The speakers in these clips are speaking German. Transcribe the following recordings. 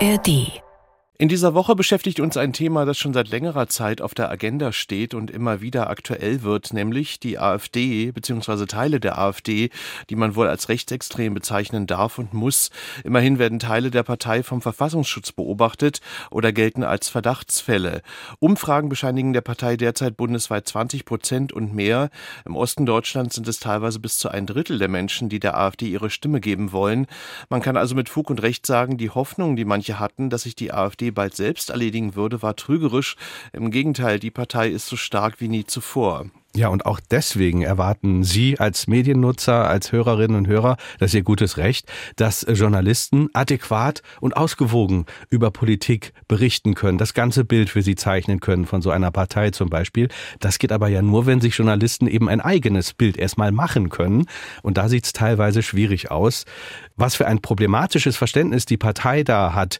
ARD in dieser Woche beschäftigt uns ein Thema, das schon seit längerer Zeit auf der Agenda steht und immer wieder aktuell wird, nämlich die AfD bzw. Teile der AfD, die man wohl als rechtsextrem bezeichnen darf und muss. Immerhin werden Teile der Partei vom Verfassungsschutz beobachtet oder gelten als Verdachtsfälle. Umfragen bescheinigen der Partei derzeit bundesweit 20 Prozent und mehr. Im Osten Deutschlands sind es teilweise bis zu ein Drittel der Menschen, die der AfD ihre Stimme geben wollen. Man kann also mit Fug und Recht sagen, die Hoffnung, die manche hatten, dass sich die AfD Bald selbst erledigen würde, war trügerisch. Im Gegenteil, die Partei ist so stark wie nie zuvor. Ja, und auch deswegen erwarten Sie als Mediennutzer, als Hörerinnen und Hörer, das ist Ihr gutes Recht, dass Journalisten adäquat und ausgewogen über Politik berichten können, das ganze Bild für Sie zeichnen können von so einer Partei zum Beispiel. Das geht aber ja nur, wenn sich Journalisten eben ein eigenes Bild erstmal machen können. Und da sieht es teilweise schwierig aus. Was für ein problematisches Verständnis die Partei da hat,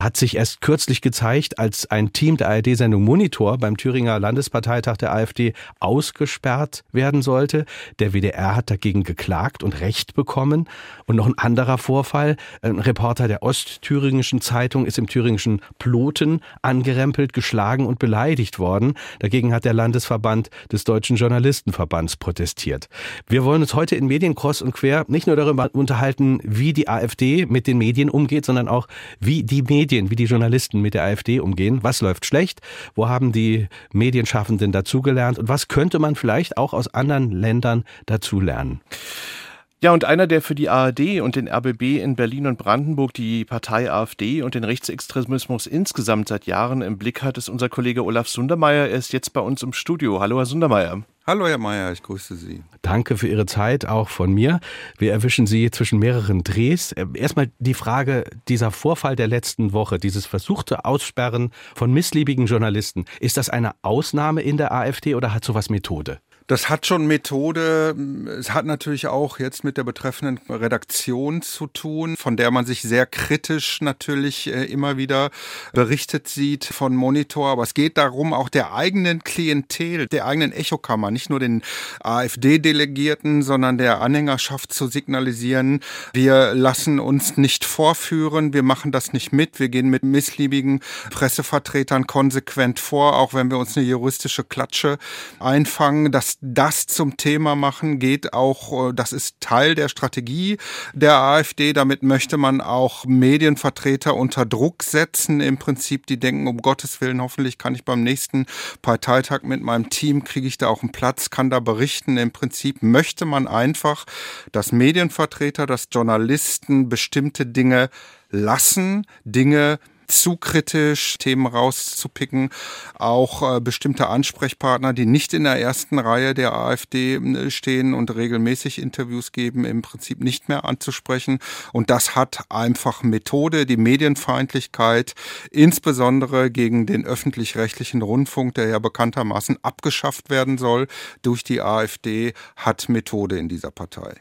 hat sich erst kürzlich gezeigt, als ein Team der ARD-Sendung Monitor beim Thüringer Landesparteitag der AfD aus ausgesperrt werden sollte. Der WDR hat dagegen geklagt und Recht bekommen. Und noch ein anderer Vorfall. Ein Reporter der Ostthüringischen Zeitung ist im thüringischen Ploten angerempelt, geschlagen und beleidigt worden. Dagegen hat der Landesverband des Deutschen Journalistenverbands protestiert. Wir wollen uns heute in Medien kreuz und quer nicht nur darüber unterhalten, wie die AfD mit den Medien umgeht, sondern auch, wie die Medien, wie die Journalisten mit der AfD umgehen. Was läuft schlecht? Wo haben die Medienschaffenden dazugelernt? Und was könnte man vielleicht auch aus anderen Ländern dazulernen. Ja, und einer, der für die ARD und den RBB in Berlin und Brandenburg die Partei AfD und den Rechtsextremismus insgesamt seit Jahren im Blick hat, ist unser Kollege Olaf Sundermeier. Er ist jetzt bei uns im Studio. Hallo, Herr Sundermeier. Hallo, Herr Mayer, ich grüße Sie. Danke für Ihre Zeit, auch von mir. Wir erwischen Sie zwischen mehreren Drehs. Erstmal die Frage, dieser Vorfall der letzten Woche, dieses versuchte Aussperren von missliebigen Journalisten, ist das eine Ausnahme in der AfD oder hat sowas Methode? Das hat schon Methode. Es hat natürlich auch jetzt mit der betreffenden Redaktion zu tun, von der man sich sehr kritisch natürlich äh, immer wieder berichtet sieht von Monitor. Aber es geht darum, auch der eigenen Klientel, der eigenen Echokammer, nicht nur den AfD-Delegierten, sondern der Anhängerschaft zu signalisieren, wir lassen uns nicht vorführen, wir machen das nicht mit, wir gehen mit missliebigen Pressevertretern konsequent vor, auch wenn wir uns eine juristische Klatsche einfangen. Das das zum Thema machen, geht auch, äh, das ist Teil der Strategie der AfD. Damit möchte man auch Medienvertreter unter Druck setzen. Im Prinzip, die denken, um Gottes Willen, hoffentlich kann ich beim nächsten Parteitag mit meinem Team, kriege ich da auch einen Platz, kann da berichten. Im Prinzip möchte man einfach, dass Medienvertreter, dass Journalisten bestimmte Dinge lassen, Dinge zu kritisch, Themen rauszupicken. Auch äh, bestimmte Ansprechpartner, die nicht in der ersten Reihe der AfD stehen und regelmäßig Interviews geben, im Prinzip nicht mehr anzusprechen. Und das hat einfach Methode, die Medienfeindlichkeit, insbesondere gegen den öffentlich-rechtlichen Rundfunk, der ja bekanntermaßen abgeschafft werden soll durch die AfD, hat Methode in dieser Partei.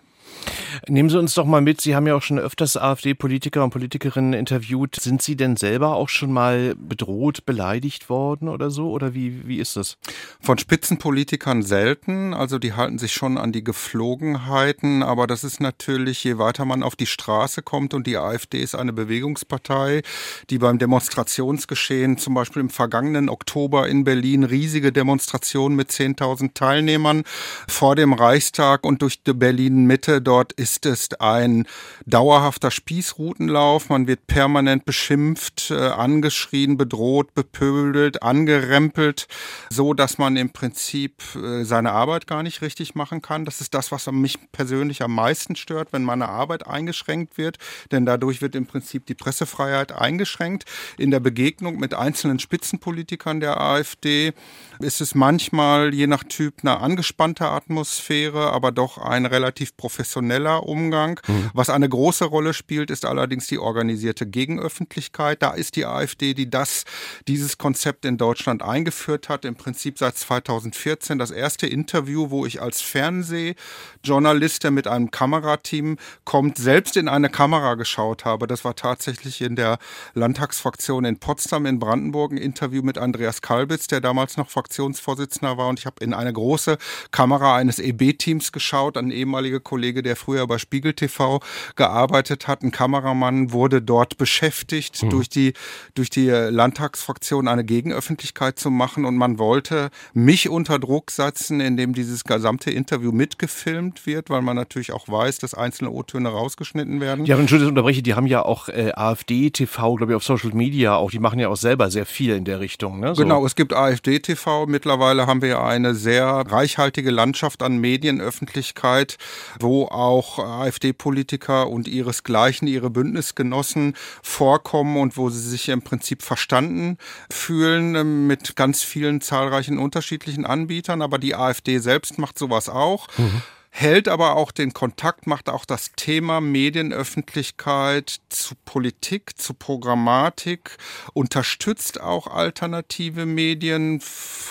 Nehmen Sie uns doch mal mit, Sie haben ja auch schon öfters AfD-Politiker und Politikerinnen interviewt. Sind Sie denn selber auch schon mal bedroht, beleidigt worden oder so? Oder wie, wie ist das? Von Spitzenpolitikern selten. Also die halten sich schon an die Geflogenheiten. Aber das ist natürlich, je weiter man auf die Straße kommt und die AfD ist eine Bewegungspartei, die beim Demonstrationsgeschehen zum Beispiel im vergangenen Oktober in Berlin riesige Demonstrationen mit 10.000 Teilnehmern vor dem Reichstag und durch die Berlin Mitte Dort ist es ein dauerhafter Spießrutenlauf. Man wird permanent beschimpft, äh, angeschrien, bedroht, bepöbelt, angerempelt, so dass man im Prinzip äh, seine Arbeit gar nicht richtig machen kann. Das ist das, was mich persönlich am meisten stört, wenn meine Arbeit eingeschränkt wird, denn dadurch wird im Prinzip die Pressefreiheit eingeschränkt. In der Begegnung mit einzelnen Spitzenpolitikern der AfD ist es manchmal je nach Typ eine angespannte Atmosphäre, aber doch ein relativ professioneller professioneller Umgang. Mhm. Was eine große Rolle spielt, ist allerdings die organisierte Gegenöffentlichkeit. Da ist die AfD, die das, dieses Konzept in Deutschland eingeführt hat, im Prinzip seit 2014 das erste Interview, wo ich als Fernsehjournalist, der mit einem Kamerateam kommt, selbst in eine Kamera geschaut habe. Das war tatsächlich in der Landtagsfraktion in Potsdam in Brandenburg ein Interview mit Andreas Kalbitz, der damals noch Fraktionsvorsitzender war. Und ich habe in eine große Kamera eines EB-Teams geschaut, ein ehemaliger Kollege Kollege, der früher bei Spiegel TV gearbeitet hat. Ein Kameramann wurde dort beschäftigt, mhm. durch die, durch die Landtagsfraktion eine Gegenöffentlichkeit zu machen und man wollte mich unter Druck setzen, indem dieses gesamte Interview mitgefilmt wird, weil man natürlich auch weiß, dass einzelne O-Töne rausgeschnitten werden. Ja, Entschuldigung, unterbreche, die haben ja auch äh, AfD-TV, glaube ich, auf Social Media auch, die machen ja auch selber sehr viel in der Richtung. Ne? So. Genau, es gibt AfD-TV. Mittlerweile haben wir eine sehr reichhaltige Landschaft an Medienöffentlichkeit, wo auch AfD-Politiker und ihresgleichen, ihre Bündnisgenossen vorkommen und wo sie sich im Prinzip verstanden fühlen äh, mit ganz vielen zahlreichen unterschiedlichen Anbietern. Aber die AfD selbst macht sowas auch. Mhm hält aber auch den Kontakt, macht auch das Thema Medienöffentlichkeit zu Politik, zu Programmatik, unterstützt auch alternative Medien,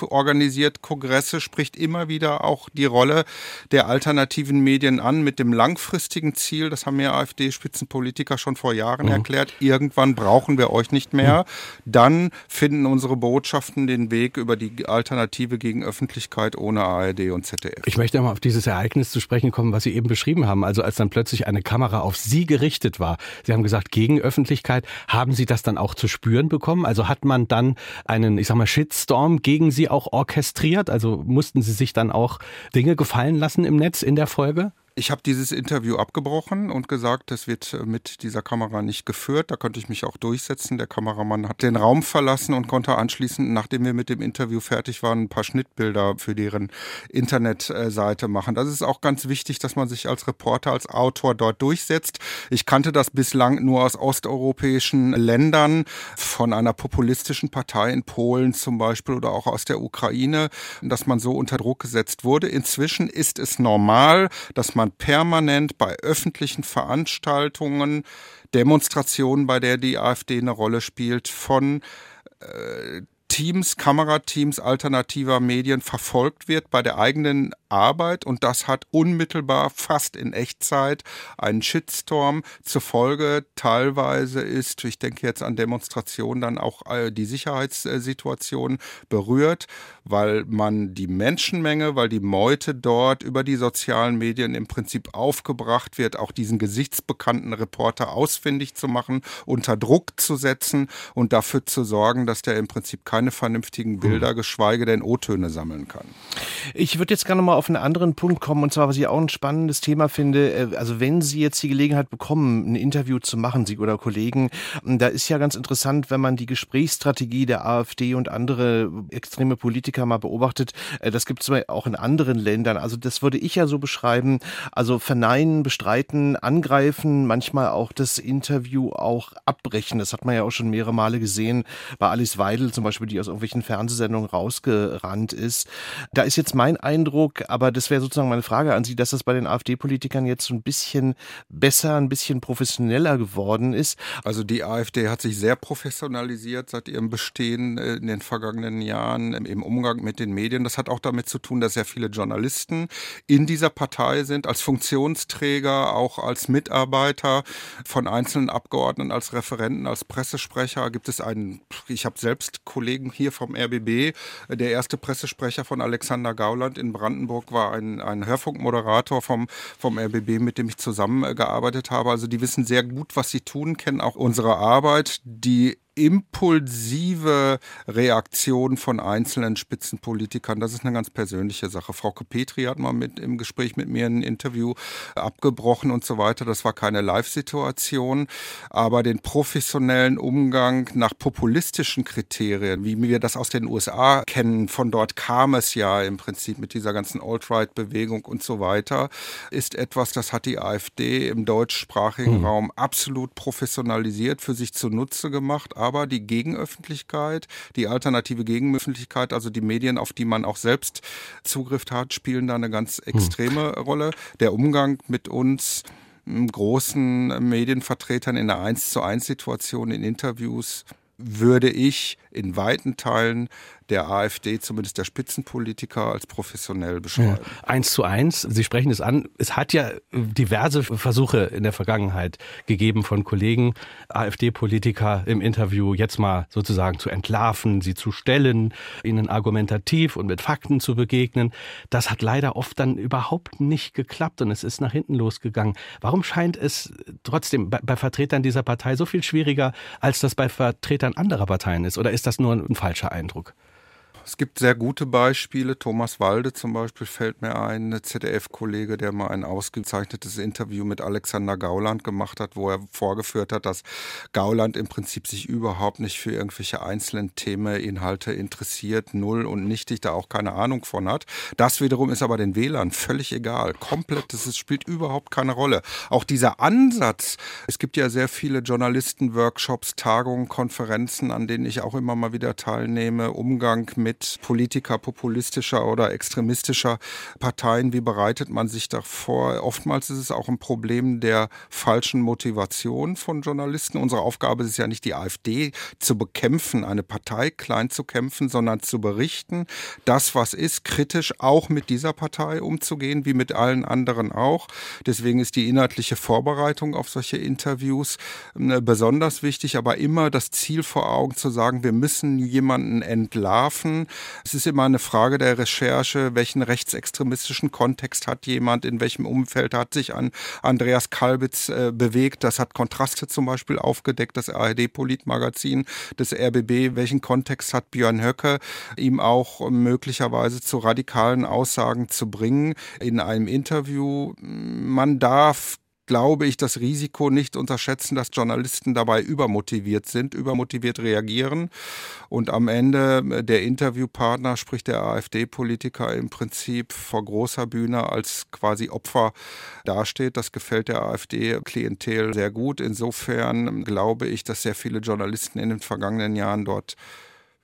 organisiert Kongresse, spricht immer wieder auch die Rolle der alternativen Medien an mit dem langfristigen Ziel, das haben mir AfD-Spitzenpolitiker schon vor Jahren mhm. erklärt, irgendwann brauchen wir euch nicht mehr, mhm. dann finden unsere Botschaften den Weg über die Alternative gegen Öffentlichkeit ohne ARD und ZDF. Ich möchte mal auf dieses Ereignis zu sprechen kommen, was Sie eben beschrieben haben. Also als dann plötzlich eine Kamera auf Sie gerichtet war. Sie haben gesagt, gegen Öffentlichkeit. Haben Sie das dann auch zu spüren bekommen? Also hat man dann einen, ich sag mal, Shitstorm gegen Sie auch orchestriert? Also mussten Sie sich dann auch Dinge gefallen lassen im Netz in der Folge? Ich habe dieses Interview abgebrochen und gesagt, das wird mit dieser Kamera nicht geführt. Da konnte ich mich auch durchsetzen. Der Kameramann hat den Raum verlassen und konnte anschließend, nachdem wir mit dem Interview fertig waren, ein paar Schnittbilder für deren Internetseite machen. Das ist auch ganz wichtig, dass man sich als Reporter, als Autor dort durchsetzt. Ich kannte das bislang nur aus osteuropäischen Ländern, von einer populistischen Partei in Polen zum Beispiel oder auch aus der Ukraine, dass man so unter Druck gesetzt wurde. Inzwischen ist es normal, dass man man permanent bei öffentlichen Veranstaltungen, Demonstrationen, bei der die AfD eine Rolle spielt, von äh, Teams, Kamerateams alternativer Medien verfolgt wird bei der eigenen Arbeit und das hat unmittelbar fast in Echtzeit einen Shitstorm zur Folge. Teilweise ist, ich denke jetzt an Demonstrationen, dann auch äh, die Sicherheitssituation berührt, weil man die Menschenmenge, weil die Meute dort über die sozialen Medien im Prinzip aufgebracht wird, auch diesen gesichtsbekannten Reporter ausfindig zu machen, unter Druck zu setzen und dafür zu sorgen, dass der im Prinzip keine vernünftigen Bilder, geschweige denn O-Töne sammeln kann. Ich würde jetzt gerne mal auf einen anderen Punkt kommen, und zwar, was ich auch ein spannendes Thema finde. Äh, also wenn Sie jetzt die Gelegenheit bekommen, ein Interview zu machen, Sie oder Kollegen, da ist ja ganz interessant, wenn man die Gesprächsstrategie der AfD und andere extreme Politiker mal beobachtet. Äh, das gibt es auch in anderen Ländern. Also das würde ich ja so beschreiben. Also verneinen, bestreiten, angreifen, manchmal auch das Interview auch abbrechen. Das hat man ja auch schon mehrere Male gesehen bei Alice Weidel zum Beispiel, die aus irgendwelchen Fernsehsendungen rausgerannt ist. Da ist jetzt mein Eindruck, aber das wäre sozusagen meine Frage an Sie, dass das bei den AfD-Politikern jetzt so ein bisschen besser, ein bisschen professioneller geworden ist. Also die AfD hat sich sehr professionalisiert seit ihrem Bestehen äh, in den vergangenen Jahren im Umgang mit den Medien. Das hat auch damit zu tun, dass sehr viele Journalisten in dieser Partei sind, als Funktionsträger, auch als Mitarbeiter von einzelnen Abgeordneten, als Referenten, als Pressesprecher. Gibt es einen, ich habe selbst Kollegen hier vom RBB, der erste Pressesprecher von Alexander Gauland in Brandenburg war ein, ein Hörfunkmoderator vom, vom RBB, mit dem ich zusammengearbeitet habe. Also die wissen sehr gut, was sie tun, kennen auch unsere Arbeit. Die impulsive Reaktion von einzelnen Spitzenpolitikern, das ist eine ganz persönliche Sache. Frau Petri hat mal mit im Gespräch mit mir ein Interview abgebrochen und so weiter. Das war keine Live-Situation, aber den professionellen Umgang nach populistischen Kriterien, wie wir das aus den USA kennen, von dort kam es ja im Prinzip mit dieser ganzen Alt-Right-Bewegung und so weiter, ist etwas, das hat die AfD im deutschsprachigen mhm. Raum absolut professionalisiert, für sich zunutze gemacht aber die Gegenöffentlichkeit, die alternative Gegenöffentlichkeit, also die Medien, auf die man auch selbst Zugriff hat, spielen da eine ganz hm. extreme hm. Rolle. Der Umgang mit uns großen Medienvertretern in einer 1 zu 1 Situation in Interviews würde ich in weiten Teilen der AfD, zumindest der Spitzenpolitiker, als professionell beschreiben. Ja. Eins zu eins, Sie sprechen es an, es hat ja diverse Versuche in der Vergangenheit gegeben von Kollegen, AfD-Politiker im Interview jetzt mal sozusagen zu entlarven, sie zu stellen, ihnen argumentativ und mit Fakten zu begegnen. Das hat leider oft dann überhaupt nicht geklappt und es ist nach hinten losgegangen. Warum scheint es trotzdem bei, bei Vertretern dieser Partei so viel schwieriger, als das bei Vertretern anderer Parteien ist? Oder ist das nur ein falscher Eindruck? Es gibt sehr gute Beispiele. Thomas Walde zum Beispiel fällt mir ein, ein ZDF-Kollege, der mal ein ausgezeichnetes Interview mit Alexander Gauland gemacht hat, wo er vorgeführt hat, dass Gauland im Prinzip sich überhaupt nicht für irgendwelche einzelnen Themeninhalte interessiert, null und nichtig, da auch keine Ahnung von hat. Das wiederum ist aber den Wählern völlig egal. Komplett, das spielt überhaupt keine Rolle. Auch dieser Ansatz, es gibt ja sehr viele Journalisten-Workshops, Tagungen, Konferenzen, an denen ich auch immer mal wieder teilnehme, Umgang mit mit Politiker populistischer oder extremistischer Parteien. Wie bereitet man sich davor? Oftmals ist es auch ein Problem der falschen Motivation von Journalisten. Unsere Aufgabe ist ja nicht, die AfD zu bekämpfen, eine Partei klein zu kämpfen, sondern zu berichten, das, was ist, kritisch auch mit dieser Partei umzugehen, wie mit allen anderen auch. Deswegen ist die inhaltliche Vorbereitung auf solche Interviews äh, besonders wichtig, aber immer das Ziel vor Augen zu sagen, wir müssen jemanden entlarven, es ist immer eine Frage der Recherche, welchen rechtsextremistischen Kontext hat jemand, in welchem Umfeld hat sich an Andreas Kalbitz äh, bewegt. Das hat Kontraste zum Beispiel aufgedeckt, das ARD-Politmagazin des RBB. Welchen Kontext hat Björn Höcke, ihm auch möglicherweise zu radikalen Aussagen zu bringen in einem Interview? Man darf glaube ich, das Risiko nicht unterschätzen, dass Journalisten dabei übermotiviert sind, übermotiviert reagieren. Und am Ende äh, der Interviewpartner, sprich der AfD-Politiker, im Prinzip vor großer Bühne als quasi Opfer dasteht. Das gefällt der AfD-Klientel sehr gut. Insofern glaube ich, dass sehr viele Journalisten in den vergangenen Jahren dort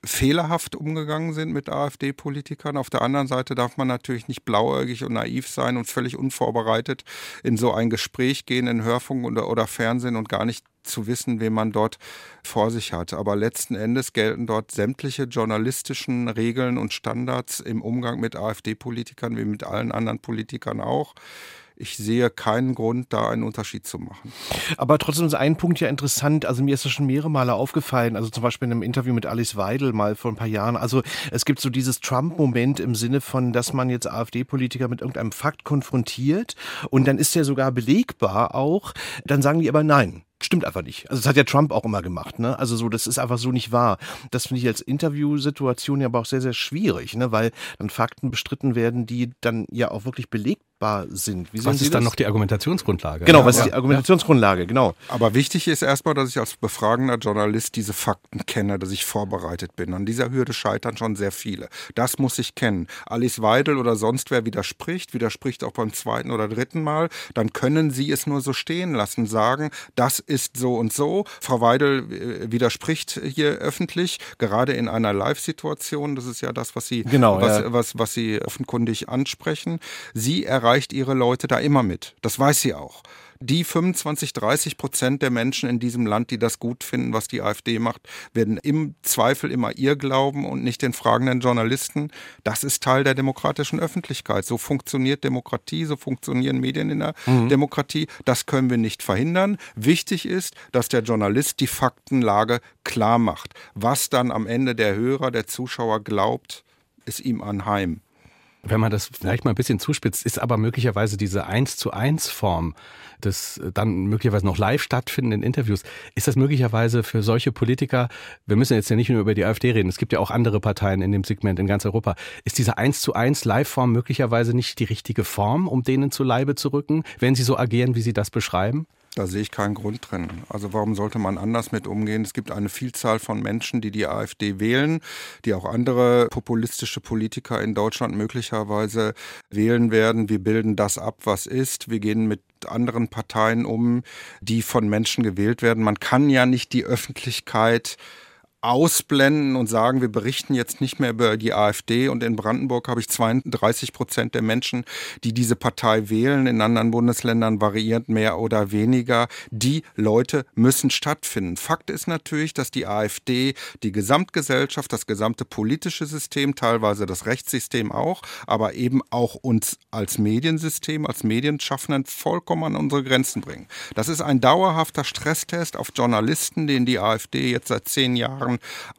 fehlerhaft umgegangen sind mit AfD-Politikern. Auf der anderen Seite darf man natürlich nicht blauäugig und naiv sein und völlig unvorbereitet in so ein Gespräch gehen, in Hörfunk oder, oder Fernsehen und gar nicht zu wissen, wen man dort vor sich hat. Aber letzten Endes gelten dort sämtliche journalistischen Regeln und Standards im Umgang mit AfD-Politikern wie mit allen anderen Politikern auch ich sehe keinen Grund, da einen Unterschied zu machen. Aber trotzdem ist ein Punkt ja interessant. Also mir ist das schon mehrere Male aufgefallen. Also zum Beispiel in einem Interview mit Alice Weidel mal vor ein paar Jahren. Also es gibt so dieses Trump-Moment im Sinne von, dass man jetzt AfD-Politiker mit irgendeinem Fakt konfrontiert und dann ist der sogar belegbar auch. Dann sagen die aber nein stimmt einfach nicht. Also das hat ja Trump auch immer gemacht, ne? Also so, das ist einfach so nicht wahr. Das finde ich als Interviewsituation ja aber auch sehr, sehr schwierig, ne? Weil dann Fakten bestritten werden, die dann ja auch wirklich belegbar sind. Wie was ist dann noch die Argumentationsgrundlage? Genau, was ja. ist die Argumentationsgrundlage, genau. Aber wichtig ist erstmal, dass ich als befragender Journalist diese Fakten kenne, dass ich vorbereitet bin. An dieser Hürde scheitern schon sehr viele. Das muss ich kennen. Alice Weidel oder sonst wer widerspricht, widerspricht auch beim zweiten oder dritten Mal, dann können sie es nur so stehen lassen, sagen, das ist so und so. Frau Weidel äh, widerspricht hier öffentlich, gerade in einer Live-Situation. Das ist ja das, was Sie, genau, was, ja. was, was Sie offenkundig ansprechen. Sie erreicht ihre Leute da immer mit. Das weiß sie auch die 25, 30 Prozent der Menschen in diesem Land, die das gut finden, was die AfD macht, werden im Zweifel immer ihr glauben und nicht den fragenden Journalisten. Das ist Teil der demokratischen Öffentlichkeit. So funktioniert Demokratie, so funktionieren Medien in der mhm. Demokratie. Das können wir nicht verhindern. Wichtig ist, dass der Journalist die Faktenlage klar macht. Was dann am Ende der Hörer, der Zuschauer glaubt, ist ihm anheim. Wenn man das vielleicht mal ein bisschen zuspitzt, ist aber möglicherweise diese eins zu eins Form des dann möglicherweise noch live stattfindenden Interviews, ist das möglicherweise für solche Politiker, wir müssen jetzt ja nicht nur über die AfD reden, es gibt ja auch andere Parteien in dem Segment in ganz Europa, ist diese eins zu eins Live-Form möglicherweise nicht die richtige Form, um denen zu Leibe zu rücken, wenn sie so agieren, wie Sie das beschreiben? Da sehe ich keinen Grund drin. Also warum sollte man anders mit umgehen? Es gibt eine Vielzahl von Menschen, die die AfD wählen, die auch andere populistische Politiker in Deutschland möglicherweise wählen werden. Wir bilden das ab, was ist. Wir gehen mit anderen Parteien um, die von Menschen gewählt werden. Man kann ja nicht die Öffentlichkeit ausblenden und sagen, wir berichten jetzt nicht mehr über die AfD. Und in Brandenburg habe ich 32 Prozent der Menschen, die diese Partei wählen. In anderen Bundesländern variiert mehr oder weniger. Die Leute müssen stattfinden. Fakt ist natürlich, dass die AfD die Gesamtgesellschaft, das gesamte politische System, teilweise das Rechtssystem auch, aber eben auch uns als Mediensystem, als Medienschaffenden vollkommen an unsere Grenzen bringen. Das ist ein dauerhafter Stresstest auf Journalisten, den die AfD jetzt seit zehn Jahren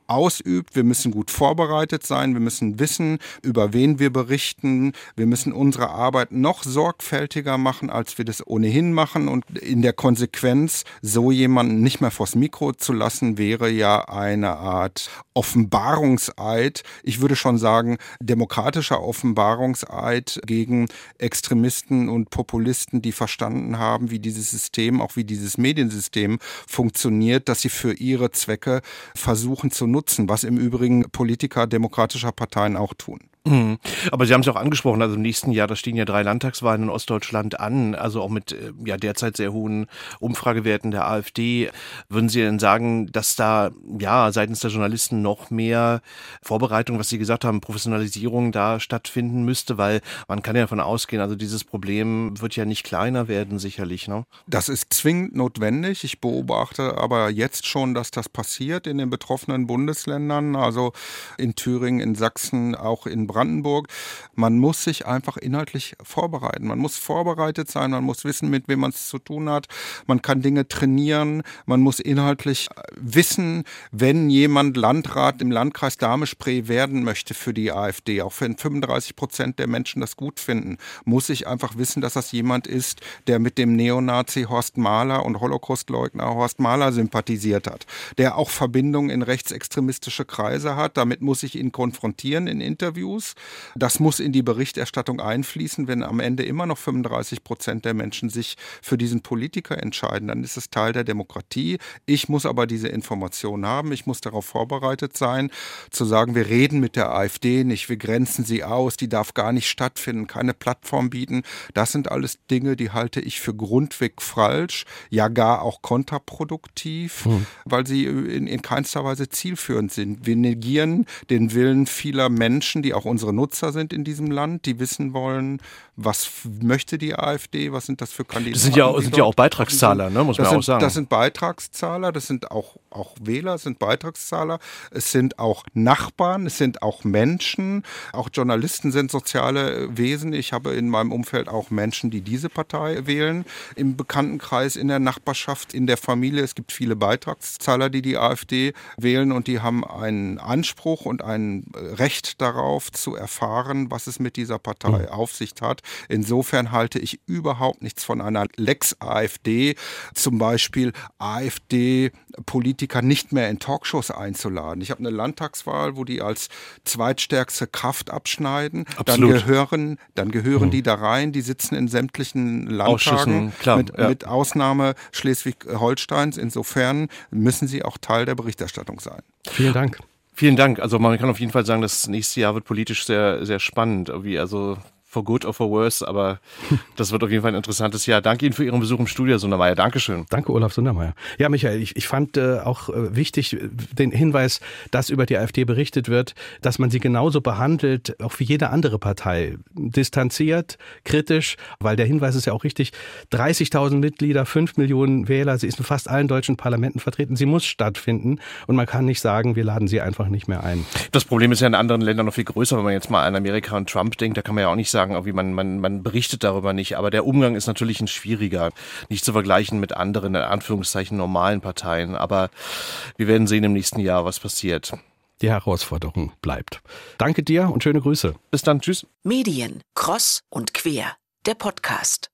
ausübt. Wir müssen gut vorbereitet sein. Wir müssen wissen, über wen wir berichten. Wir müssen unsere Arbeit noch sorgfältiger machen, als wir das ohnehin machen. Und in der Konsequenz, so jemanden nicht mehr vors Mikro zu lassen, wäre ja eine Art Offenbarungseid. Ich würde schon sagen, demokratischer Offenbarungseid gegen Extremisten und Populisten, die verstanden haben, wie dieses System, auch wie dieses Mediensystem funktioniert, dass sie für ihre Zwecke versuchen zu nutzen, was im Übrigen Politiker demokratischer Parteien auch tun. Mhm. Aber Sie haben es auch angesprochen, also im nächsten Jahr, da stehen ja drei Landtagswahlen in Ostdeutschland an, also auch mit äh, ja derzeit sehr hohen Umfragewerten der AfD. Würden Sie denn sagen, dass da ja seitens der Journalisten noch mehr Vorbereitung, was Sie gesagt haben, Professionalisierung da stattfinden müsste, weil man kann ja davon ausgehen, also dieses Problem wird ja nicht kleiner werden, sicherlich. Ne? Das ist zwingend notwendig. Ich beobachte aber jetzt schon, dass das passiert in den betroffenen Bundesländern, also in Thüringen, in Sachsen, auch in Brandenburg. Man muss sich einfach inhaltlich vorbereiten. Man muss vorbereitet sein, man muss wissen, mit wem man es zu tun hat. Man kann Dinge trainieren, man muss inhaltlich äh, wissen, wenn jemand Landrat im Landkreis Dahme-Spree werden möchte für die AfD, auch wenn 35 Prozent der Menschen das gut finden, muss ich einfach wissen, dass das jemand ist, der mit dem Neonazi Horst Mahler und Holocaustleugner Horst Mahler sympathisiert hat, der auch Verbindungen in rechtsextremistische Kreise hat. Damit muss ich ihn konfrontieren in Interviews muss. Das muss in die Berichterstattung einfließen. Wenn am Ende immer noch 35 Prozent der Menschen sich für diesen Politiker entscheiden, dann ist es Teil der Demokratie. Ich muss aber diese Information haben. Ich muss darauf vorbereitet sein, zu sagen, wir reden mit der AfD nicht, wir grenzen sie aus, die darf gar nicht stattfinden, keine Plattform bieten. Das sind alles Dinge, die halte ich für grundweg falsch, ja gar auch kontraproduktiv, hm. weil sie in, in keinster Weise zielführend sind. Wir negieren den Willen vieler Menschen, die auch unsere Nutzer sind in diesem Land, die wissen wollen, was möchte die AfD, was sind das für Kandidaten. Das sind ja, sind ja auch Beitragszahler, ne, muss das man sind, auch sagen. Das sind Beitragszahler, das sind auch, auch Wähler, sind Beitragszahler, es sind auch Nachbarn, es sind auch Menschen, auch Journalisten sind soziale Wesen. Ich habe in meinem Umfeld auch Menschen, die diese Partei wählen, im Bekanntenkreis, in der Nachbarschaft, in der Familie. Es gibt viele Beitragszahler, die die AfD wählen und die haben einen Anspruch und ein Recht darauf, zu erfahren, was es mit dieser Partei mhm. auf sich hat. Insofern halte ich überhaupt nichts von einer Lex AfD, zum Beispiel AfD-Politiker nicht mehr in Talkshows einzuladen. Ich habe eine Landtagswahl, wo die als zweitstärkste Kraft abschneiden. Absolut. Dann gehören, dann gehören mhm. die da rein, die sitzen in sämtlichen Landtagen, klar, mit, ja. mit Ausnahme Schleswig-Holsteins. Insofern müssen sie auch Teil der Berichterstattung sein. Vielen Dank. Vielen Dank. Also man kann auf jeden Fall sagen, das nächste Jahr wird politisch sehr, sehr spannend. Also for good or for worse, aber das wird auf jeden Fall ein interessantes Jahr. Danke Ihnen für Ihren Besuch im Studio, Sundermeier. Dankeschön. Danke, Olaf Sundermeier. Ja, Michael, ich, ich fand äh, auch äh, wichtig den Hinweis, dass über die AfD berichtet wird, dass man sie genauso behandelt, auch wie jede andere Partei. Distanziert, kritisch, weil der Hinweis ist ja auch richtig. 30.000 Mitglieder, 5 Millionen Wähler, sie ist in fast allen deutschen Parlamenten vertreten. Sie muss stattfinden und man kann nicht sagen, wir laden sie einfach nicht mehr ein. Das Problem ist ja in anderen Ländern noch viel größer, wenn man jetzt mal an Amerika und Trump denkt, da kann man ja auch nicht sagen, sagen, irgendwie man, man, man berichtet darüber nicht, aber der Umgang ist natürlich ein schwieriger, nicht zu vergleichen mit anderen, in Anführungszeichen, normalen Parteien. Aber wir werden sehen im nächsten Jahr, was passiert. Die Herausforderung bleibt. Danke dir und schöne Grüße. Bis dann, tschüss. Medien, Cross und Quer, der Podcast.